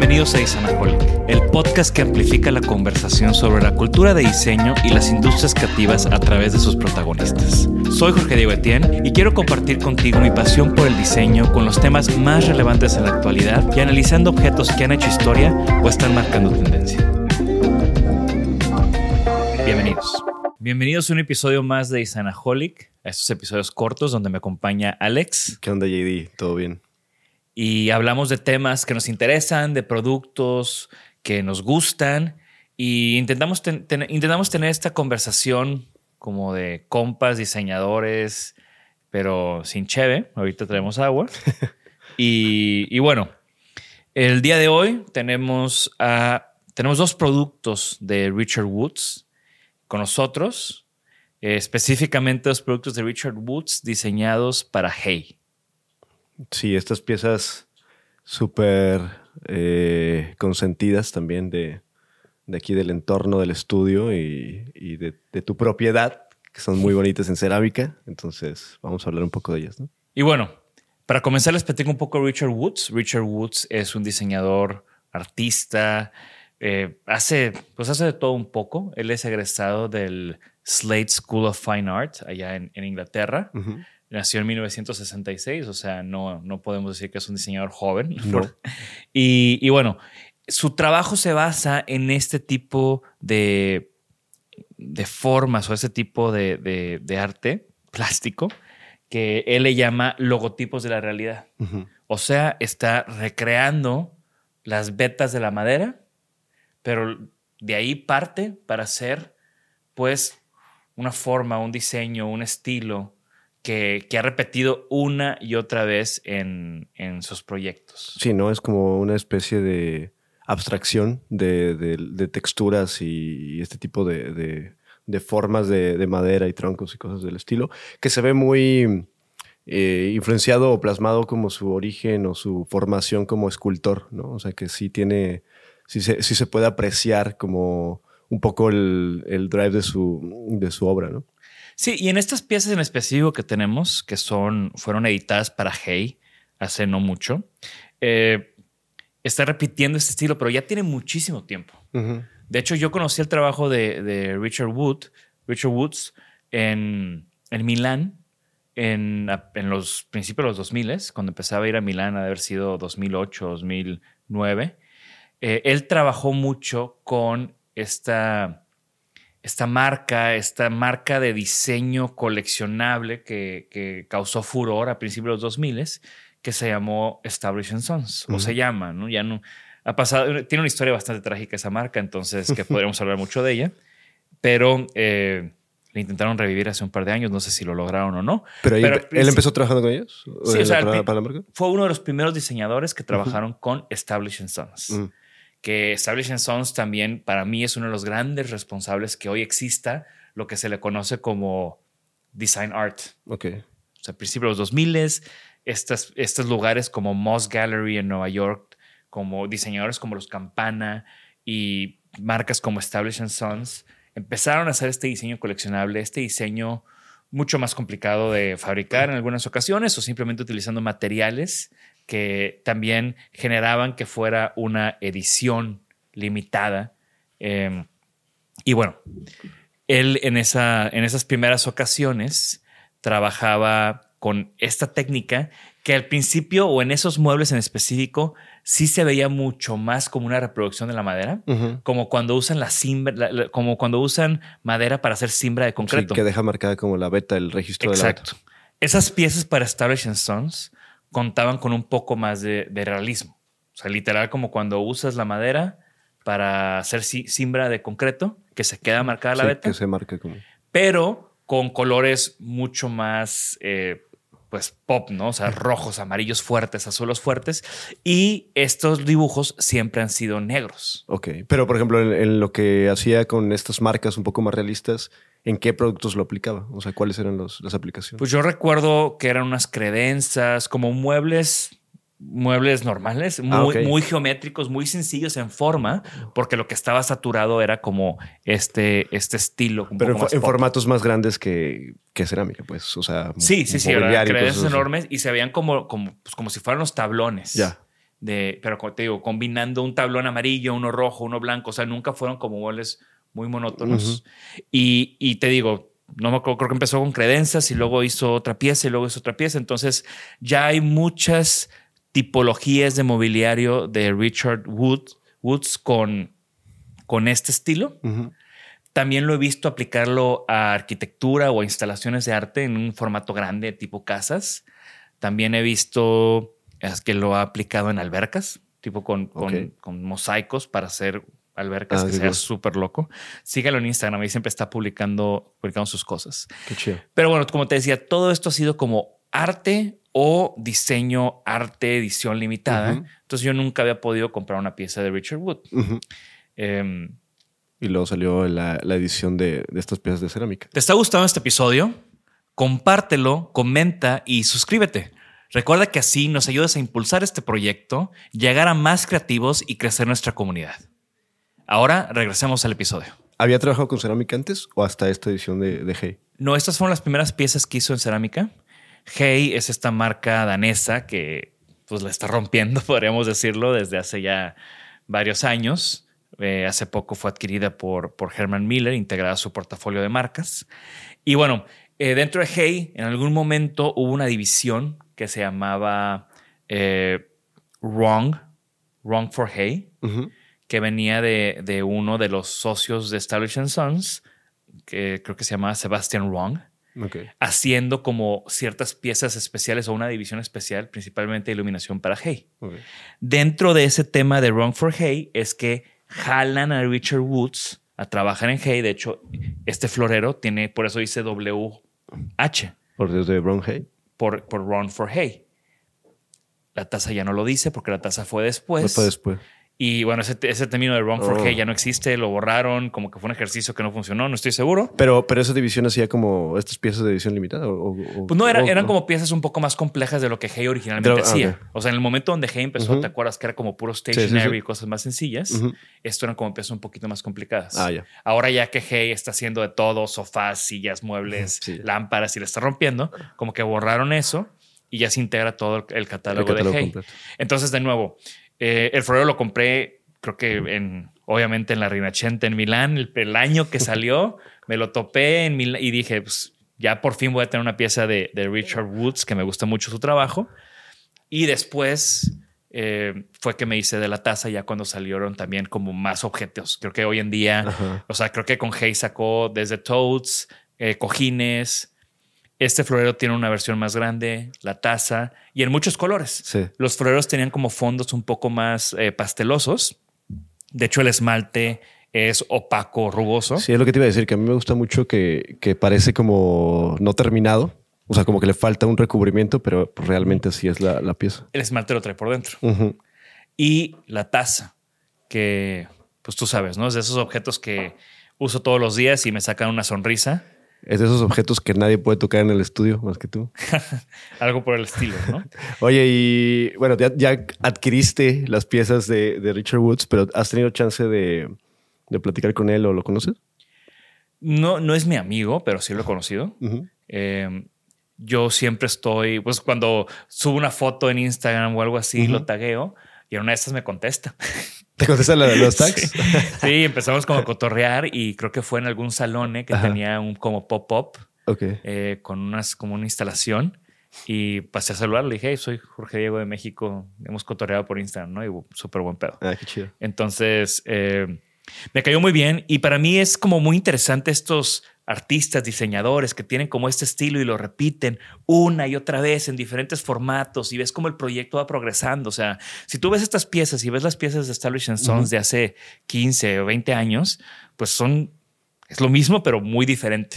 Bienvenidos a Isanaholic, el podcast que amplifica la conversación sobre la cultura de diseño y las industrias creativas a través de sus protagonistas. Soy Jorge Diego Etienne y quiero compartir contigo mi pasión por el diseño con los temas más relevantes en la actualidad y analizando objetos que han hecho historia o están marcando tendencia. Bienvenidos. Bienvenidos a un episodio más de Isanaholic, a estos episodios cortos donde me acompaña Alex. ¿Qué onda, JD? ¿Todo bien? Y hablamos de temas que nos interesan, de productos que nos gustan y intentamos, ten- ten- intentamos tener esta conversación como de compas, diseñadores, pero sin cheve. Ahorita traemos agua. y, y bueno, el día de hoy tenemos, tenemos dos productos de Richard Woods con nosotros, eh, específicamente dos productos de Richard Woods diseñados para Hey. Sí, estas piezas súper eh, consentidas también de, de aquí del entorno del estudio y, y de, de tu propiedad, que son muy bonitas en cerámica. Entonces, vamos a hablar un poco de ellas, ¿no? Y bueno, para comenzar les platico un poco de Richard Woods. Richard Woods es un diseñador, artista, eh, hace, pues hace de todo un poco. Él es egresado del Slade School of Fine Art allá en, en Inglaterra. Nació en 1966, o sea, no, no podemos decir que es un diseñador joven. No. y, y bueno, su trabajo se basa en este tipo de, de formas o ese tipo de, de- de arte plástico que él le llama logotipos de la realidad. O sea, está recreando las vetas de la madera, pero de ahí parte para hacer, pues, una forma, un diseño, un estilo que, ha repetido una y otra vez en, en sus proyectos. Sí, ¿no? Es como una especie de abstracción de, de- texturas y, este tipo de, de- formas de, de madera y troncos y cosas del estilo, que se ve muy eh, influenciado o plasmado como su origen o su formación como escultor, ¿no? O sea, que sí tiene, sí se, sí se puede apreciar como un poco el, el drive de su, de su obra, ¿no? Sí, y en estas piezas en específico que tenemos, que son, fueron editadas para Hey hace no mucho, eh, está repitiendo este estilo, pero ya tiene muchísimo tiempo. De hecho, yo conocí el trabajo de, de Richard Wood, Richard Woods en, en Milán en, en los principios de los 2000, cuando empezaba a ir a Milán, ha de haber sido 2008, 2009. Eh, él trabajó mucho con esta, esta marca, esta marca de diseño coleccionable que, que causó furor a principios de los 2000, que se llamó Establish Sons, o se llama, ¿no? Ya no ha pasado, tiene una historia bastante trágica esa marca, entonces que podríamos hablar mucho de ella, pero eh, le intentaron revivir hace un par de años, no sé si lo lograron o no. Pero, Pero él empezó trabajando con ellos. Sí, ¿En o sea, para, para la marca. fue uno de los primeros diseñadores que trabajaron con Establish Sons. Mm. Que Establish Sons también para mí es uno de los grandes responsables que hoy exista lo que se le conoce como design art. Ok. O sea, a principios de los 2000, estas, estos lugares como Moss Gallery en Nueva York, como diseñadores como los Campana y marcas como Establish Sons, empezaron a hacer este diseño coleccionable, este diseño mucho más complicado de fabricar en algunas ocasiones o simplemente utilizando materiales que también generaban que fuera una edición limitada. Em, y bueno, él en, esa, en esas primeras ocasiones trabajaba con esta técnica que al principio o en esos muebles en específico sí se veía mucho más como una reproducción de la madera, como cuando usan la simbra, como cuando usan madera para hacer simbra de concreto. que deja marcada como la beta el registro Exacto. Esas piezas para Establish Stones contaban con un poco más de, realismo. O sea, literal como cuando usas la madera para hacer simbra de concreto, que se queda marcada la beta. Que se marca como. Pero con colores mucho más eh, pues pop, ¿no? O sea, rojos, amarillos fuertes, azules fuertes. Y estos dibujos siempre han sido negros. Ok, pero por ejemplo, en, lo que hacía con estas marcas un poco más realistas, ¿en qué productos lo aplicaba? O sea, ¿cuáles eran las aplicaciones? Pues yo recuerdo que eran unas credencias, como muebles muebles normales, ah, muy, muy, geométricos, muy sencillos en forma, porque lo que estaba saturado era como este, este estilo. Pero en, formatos más grandes que, que, cerámica, pues, o sea. Sí, sí, sí, eran enormes y se veían como, como, pues, como si fueran los tablones. Ya. De, pero como te digo, combinando un tablón amarillo, uno rojo, uno blanco, o sea, nunca fueron como muebles muy monótonos. y, y te digo, no me acuerdo, creo que empezó con credencias y luego hizo otra pieza y luego hizo otra pieza. Entonces ya hay muchas tipologías de mobiliario de Richard Woods con, con este estilo. También lo he visto aplicarlo a arquitectura o a instalaciones de arte en un formato grande, tipo casas. También he visto que lo ha aplicado en albercas, tipo con, con, mosaicos para hacer albercas, ah, que sea súper loco. Sígalo en Instagram, ahí siempre está publicando, publicando sus cosas. Qué chido. Pero bueno, como te decía, todo esto ha sido como arte o diseño, arte, edición limitada. Entonces yo nunca había podido comprar una pieza de Richard Wood. Em, y luego salió la, edición de, estas piezas de cerámica. ¿Te está gustando este episodio? Compártelo, comenta y suscríbete. Recuerda que así nos ayudas a impulsar este proyecto, llegar a más creativos y crecer nuestra comunidad. Ahora regresemos al episodio. ¿Había trabajado con cerámica antes o hasta esta edición de, de Hey? No, estas fueron las primeras piezas que hizo en cerámica. Hey es esta marca danesa que pues la está rompiendo, podríamos decirlo, desde hace ya varios años. Eh, hace poco fue adquirida por, por Herman Miller, integrada a su portafolio de marcas. Y bueno, eh, dentro de Hey, en algún momento hubo una división que se llamaba eh, Wrong, Wrong for Hey, que venía de, de, uno de los socios de Establish Sons, que creo que se llamaba Sebastian Wrong haciendo como ciertas piezas especiales o una división especial, principalmente iluminación para Hey. Dentro de ese tema de Wrong for Hey es que jalan a Richard Woods a trabajar en Hey. De hecho, este florero tiene, por eso dice WH. ¿Por desde Wrong Hey? Por, por Wrong for Hey. La taza ya no lo dice porque la taza fue después. Fue después. Y bueno, ese, ese término de Wrong for oh. ya no existe, lo borraron, como que fue un ejercicio que no funcionó, no estoy seguro. Pero, pero esa división hacía como estas piezas de edición limitada. pues no, eran como piezas un poco más complejas de lo que Hey originalmente hacía. O sea, en el momento donde Hey empezó, ¿te acuerdas que era como puro stationary y cosas más sencillas? Esto eran como piezas un poquito más complicadas. Ah, ya. Ahora ya que Hey está haciendo de todo, sofás, sillas, muebles, lámparas y le está rompiendo, como que borraron eso y ya se integra todo el catálogo, de Hey. Entonces, de nuevo, eh, el florero lo compré creo que en, obviamente en la Rinascente en Milán, el, año que salió, me lo topé en Milán y dije, pues ya por fin voy a tener una pieza de, Richard Woods, que me gusta mucho su trabajo. Y después eh, fue que me hice de la taza ya cuando salieron también como más objetos. Creo que hoy en día, o sea, creo que con Hay sacó desde toads, eh, cojines. Este florero tiene una versión más grande, la taza, y en muchos colores. Los floreros tenían como fondos un poco más eh, pastelosos de hecho, el esmalte es opaco, rugoso. Sí, es lo que te iba a decir, que a mí me gusta mucho que, parece como no terminado. O sea, como que le falta un recubrimiento, pero realmente así es la, pieza. El esmalte lo trae por dentro. Y la taza, que pues tú sabes, ¿no? Es de esos objetos que uso todos los días y me sacan una sonrisa. Es de esos objetos que nadie puede tocar en el estudio más que tú. Algo por el estilo, ¿no? Oye, y bueno, ya, ya adquiriste las piezas de, de, Richard Woods, pero ¿has tenido chance de, de, platicar con él o lo conoces? No, no es mi amigo, pero sí lo he conocido. Uh -huh. eh, yo siempre estoy, pues cuando subo una foto en Instagram o algo así, uh -huh. lo tagueo y en una de estas me contesta. ¿Te contesta la, los tags? Sí. sí. empezamos como a cotorrear y creo que fue en algún salón eh, que Ajá. tenía un como pop-up okay. eh, con unas, como una instalación y pasé a saludar. Le dije, hey, soy Jorge Diego de México. Hemos cotorreado por Instagram, ¿no? Y súper buen pedo. Ah, qué chido. Entonces, eh, me cayó muy bien y para mí es como muy interesante estos artistas, diseñadores que tienen como este estilo y lo repiten una y otra vez en diferentes formatos y ves cómo el proyecto va progresando. O sea, si tú ves estas piezas y ves las piezas de Establish Sons uh -huh. de hace 15 o 20 años, pues son es lo mismo, pero muy diferente.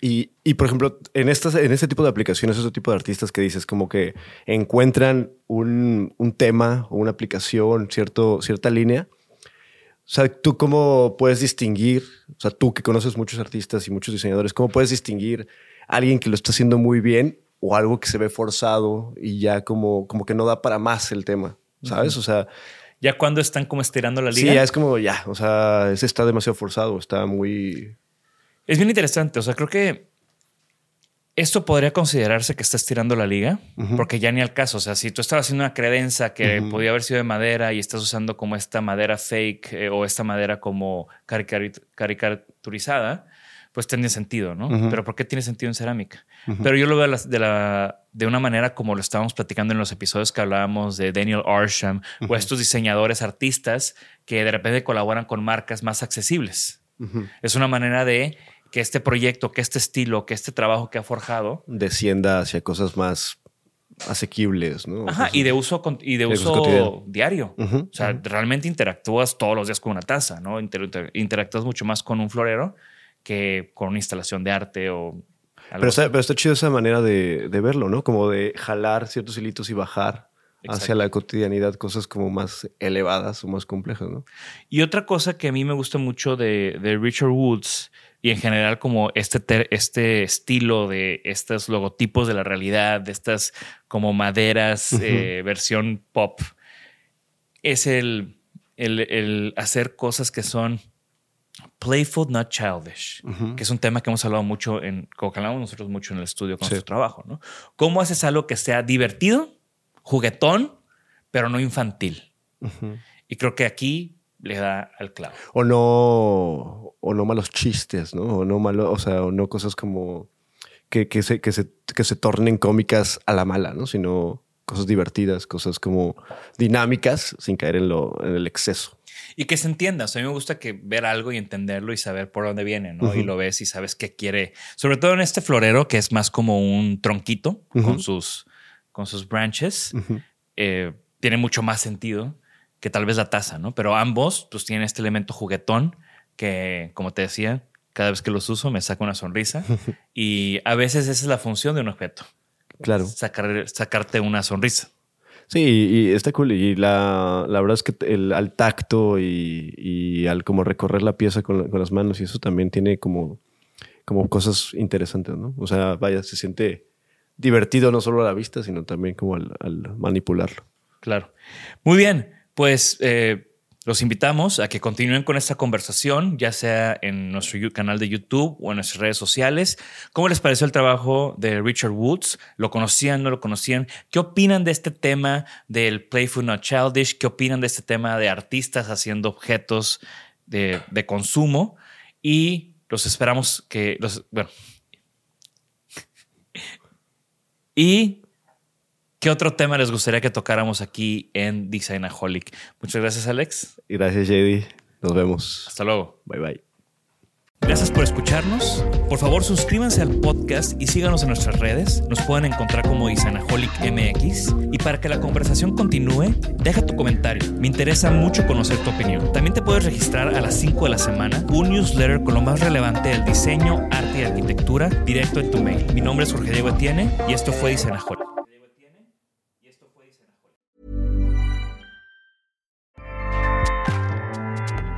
Y, y por ejemplo, en, estas, en este tipo de aplicaciones, ese tipo de artistas que dices, como que encuentran un, un tema o una aplicación, cierto, cierta línea. O sea, ¿tú cómo puedes distinguir, o sea, tú que conoces muchos artistas y muchos diseñadores, cómo puedes distinguir a alguien que lo está haciendo muy bien o algo que se ve forzado y ya como, como que no da para más el tema, ¿sabes? Uh -huh. O sea... Ya cuando están como estirando la liga. Sí, ya es como ya, o sea, ese está demasiado forzado, está muy... Es bien interesante, o sea, creo que esto podría considerarse que está estirando la liga, uh -huh. porque ya ni al caso. O sea, si tú estabas haciendo una credenza que uh -huh. podía haber sido de madera y estás usando como esta madera fake eh, o esta madera como caricaturizada, pues tiene sentido, ¿no? Uh -huh. Pero ¿por qué tiene sentido en cerámica? Pero yo lo veo de, la, de una manera como lo estábamos platicando en los episodios que hablábamos de Daniel Arsham o estos diseñadores artistas que de repente colaboran con marcas más accesibles. Es una manera de que este proyecto, que este estilo, que este trabajo que ha forjado descienda hacia cosas más asequibles, ¿no? Ajá, y de uso, y de, de uso, uso diario. Uh -huh, o sea, uh -huh. realmente interactúas todos los días con una taza, ¿no? Inter interactúas mucho más con un florero que con una instalación de arte o pero está, pero está, chido esa manera de, de, verlo, ¿no? Como de jalar ciertos hilitos y bajar Exacto. hacia la cotidianidad cosas como más elevadas o más complejas, ¿no? Y otra cosa que a mí me gusta mucho de, de Richard Woods y en general como este, este estilo de estos logotipos de la realidad, de estas como maderas uh -huh. eh, versión pop, es el, el, el, hacer cosas que son playful, not childish, uh -huh. que es un tema que hemos hablado mucho, en, como que hablamos nosotros mucho en el estudio con sí. nuestro trabajo, ¿no? ¿Cómo haces algo que sea divertido, juguetón, pero no infantil? Uh -huh. Y creo que aquí le da al clavo. O no, o no malos chistes, ¿no? O no malo, o sea, o no cosas como que, que, se, que, se, que se tornen cómicas a la mala, ¿no? Sino cosas divertidas, cosas como dinámicas sin caer en, lo, en el exceso. Y que se entienda. O sea, a mí me gusta que ver algo y entenderlo y saber por dónde viene, ¿no? Uh -huh. Y lo ves y sabes qué quiere. Sobre todo en este florero, que es más como un tronquito uh -huh. con, sus, con sus branches. Uh -huh. eh, tiene mucho más sentido que tal vez la taza, ¿no? Pero ambos pues tienen este elemento juguetón que, como te decía, cada vez que los uso me saca una sonrisa y a veces esa es la función de un objeto. Claro. Sacar, sacarte una sonrisa. Sí, y está cool. Y la, la verdad es que el, al tacto y, y, al como recorrer la pieza con, con, las manos y eso también tiene como, como cosas interesantes, ¿no? O sea, vaya, se siente divertido no solo a la vista, sino también como al, al manipularlo. Claro. Muy bien pues eh, los invitamos a que continúen con esta conversación, ya sea en nuestro canal de YouTube o en nuestras redes sociales. ¿Cómo les pareció el trabajo de Richard Woods? ¿Lo conocían, no lo conocían? ¿Qué opinan de este tema del Playful Not Childish? ¿Qué opinan de este tema de artistas haciendo objetos de, de consumo? Y los esperamos que los, bueno. y ¿Qué otro tema les gustaría que tocáramos aquí en Designaholic? Muchas gracias, Alex. Y gracias, JD. Nos vemos. Hasta luego. Bye, bye. Gracias por escucharnos. Por favor, suscríbanse al podcast y síganos en nuestras redes. Nos pueden encontrar como Designaholic MX. Y para que la conversación continúe, deja tu comentario. Me interesa mucho conocer tu opinión. También te puedes registrar a las 5 de la semana un newsletter con lo más relevante del diseño, arte y arquitectura directo en tu mail. Mi nombre es Jorge Diego Etienne y esto fue Designaholic.